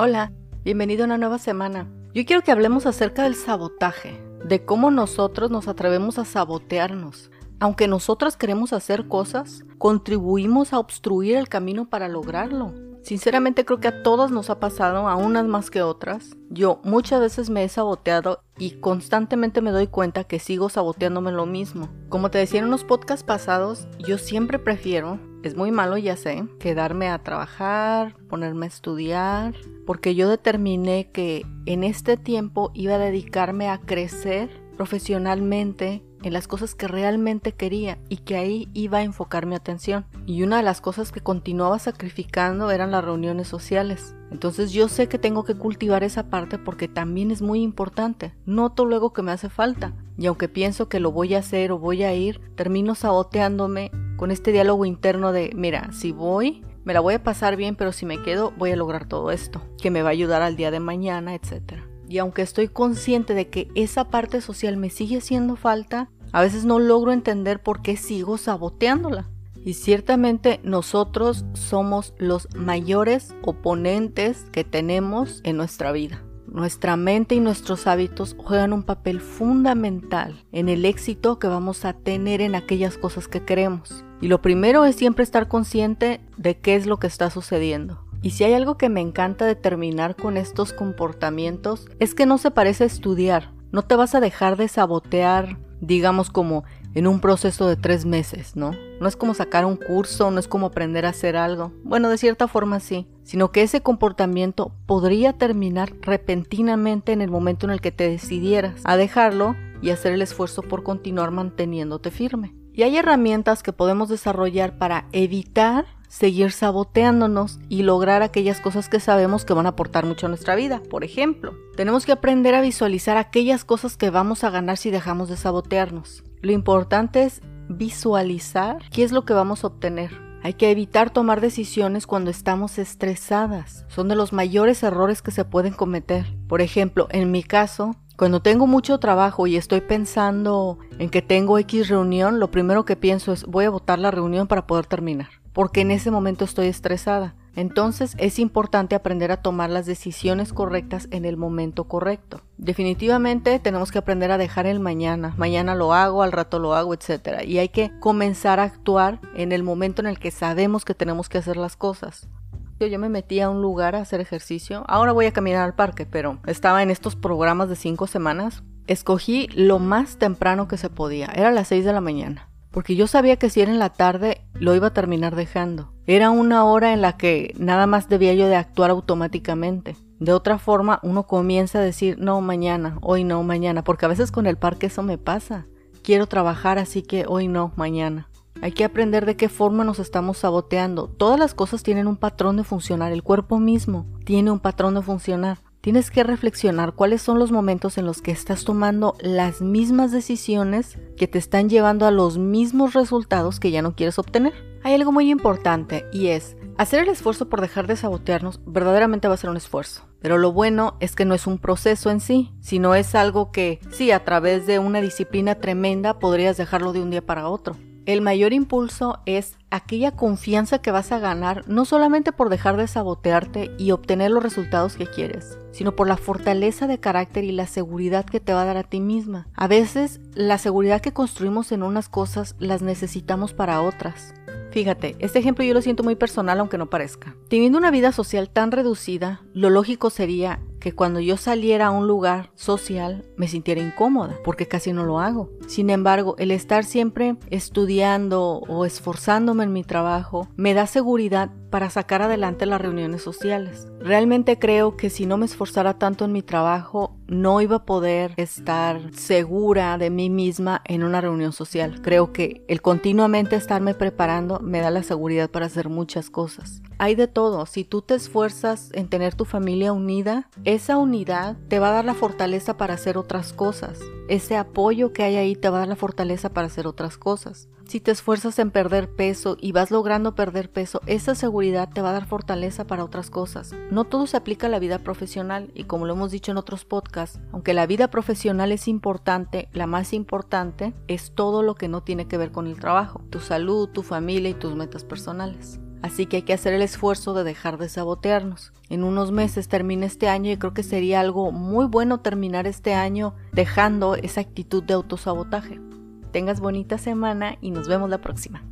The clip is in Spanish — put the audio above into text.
Hola, bienvenido a una nueva semana. Yo quiero que hablemos acerca del sabotaje, de cómo nosotros nos atrevemos a sabotearnos. Aunque nosotras queremos hacer cosas, contribuimos a obstruir el camino para lograrlo. Sinceramente creo que a todas nos ha pasado, a unas más que otras. Yo muchas veces me he saboteado y constantemente me doy cuenta que sigo saboteándome lo mismo. Como te decía en unos podcasts pasados, yo siempre prefiero, es muy malo ya sé, quedarme a trabajar, ponerme a estudiar, porque yo determiné que en este tiempo iba a dedicarme a crecer profesionalmente en las cosas que realmente quería y que ahí iba a enfocar mi atención. Y una de las cosas que continuaba sacrificando eran las reuniones sociales. Entonces yo sé que tengo que cultivar esa parte porque también es muy importante. Noto luego que me hace falta. Y aunque pienso que lo voy a hacer o voy a ir, termino saboteándome con este diálogo interno de, mira, si voy, me la voy a pasar bien, pero si me quedo, voy a lograr todo esto, que me va a ayudar al día de mañana, etcétera. Y aunque estoy consciente de que esa parte social me sigue haciendo falta, a veces no logro entender por qué sigo saboteándola. Y ciertamente nosotros somos los mayores oponentes que tenemos en nuestra vida. Nuestra mente y nuestros hábitos juegan un papel fundamental en el éxito que vamos a tener en aquellas cosas que queremos. Y lo primero es siempre estar consciente de qué es lo que está sucediendo. Y si hay algo que me encanta determinar con estos comportamientos es que no se parece a estudiar. No te vas a dejar de sabotear, digamos como en un proceso de tres meses, ¿no? No es como sacar un curso, no es como aprender a hacer algo. Bueno, de cierta forma sí, sino que ese comportamiento podría terminar repentinamente en el momento en el que te decidieras a dejarlo y hacer el esfuerzo por continuar manteniéndote firme. Y hay herramientas que podemos desarrollar para evitar seguir saboteándonos y lograr aquellas cosas que sabemos que van a aportar mucho a nuestra vida. Por ejemplo, tenemos que aprender a visualizar aquellas cosas que vamos a ganar si dejamos de sabotearnos. Lo importante es visualizar qué es lo que vamos a obtener. Hay que evitar tomar decisiones cuando estamos estresadas. Son de los mayores errores que se pueden cometer. Por ejemplo, en mi caso, cuando tengo mucho trabajo y estoy pensando en que tengo X reunión, lo primero que pienso es voy a votar la reunión para poder terminar porque en ese momento estoy estresada. Entonces es importante aprender a tomar las decisiones correctas en el momento correcto. Definitivamente tenemos que aprender a dejar el mañana. Mañana lo hago, al rato lo hago, etc. Y hay que comenzar a actuar en el momento en el que sabemos que tenemos que hacer las cosas. Yo me metí a un lugar a hacer ejercicio. Ahora voy a caminar al parque, pero estaba en estos programas de cinco semanas. Escogí lo más temprano que se podía. Era las 6 de la mañana porque yo sabía que si era en la tarde lo iba a terminar dejando. Era una hora en la que nada más debía yo de actuar automáticamente. De otra forma, uno comienza a decir, no, mañana, hoy no, mañana, porque a veces con el parque eso me pasa. Quiero trabajar, así que hoy no, mañana. Hay que aprender de qué forma nos estamos saboteando. Todas las cosas tienen un patrón de funcionar, el cuerpo mismo tiene un patrón de funcionar. Tienes que reflexionar cuáles son los momentos en los que estás tomando las mismas decisiones que te están llevando a los mismos resultados que ya no quieres obtener. Hay algo muy importante y es, hacer el esfuerzo por dejar de sabotearnos verdaderamente va a ser un esfuerzo. Pero lo bueno es que no es un proceso en sí, sino es algo que, sí, a través de una disciplina tremenda podrías dejarlo de un día para otro. El mayor impulso es aquella confianza que vas a ganar no solamente por dejar de sabotearte y obtener los resultados que quieres, sino por la fortaleza de carácter y la seguridad que te va a dar a ti misma. A veces la seguridad que construimos en unas cosas las necesitamos para otras. Fíjate, este ejemplo yo lo siento muy personal aunque no parezca. Teniendo una vida social tan reducida, lo lógico sería que cuando yo saliera a un lugar social me sintiera incómoda, porque casi no lo hago. Sin embargo, el estar siempre estudiando o esforzándome en mi trabajo me da seguridad para sacar adelante las reuniones sociales. Realmente creo que si no me esforzara tanto en mi trabajo, no iba a poder estar segura de mí misma en una reunión social. Creo que el continuamente estarme preparando me da la seguridad para hacer muchas cosas. Hay de todo. Si tú te esfuerzas en tener tu familia unida, esa unidad te va a dar la fortaleza para hacer otras cosas. Ese apoyo que hay ahí te va a dar la fortaleza para hacer otras cosas. Si te esfuerzas en perder peso y vas logrando perder peso, esa seguridad te va a dar fortaleza para otras cosas. No todo se aplica a la vida profesional y como lo hemos dicho en otros podcasts, aunque la vida profesional es importante, la más importante es todo lo que no tiene que ver con el trabajo, tu salud, tu familia y tus metas personales. Así que hay que hacer el esfuerzo de dejar de sabotearnos. En unos meses termina este año y creo que sería algo muy bueno terminar este año dejando esa actitud de autosabotaje. Tengas bonita semana y nos vemos la próxima.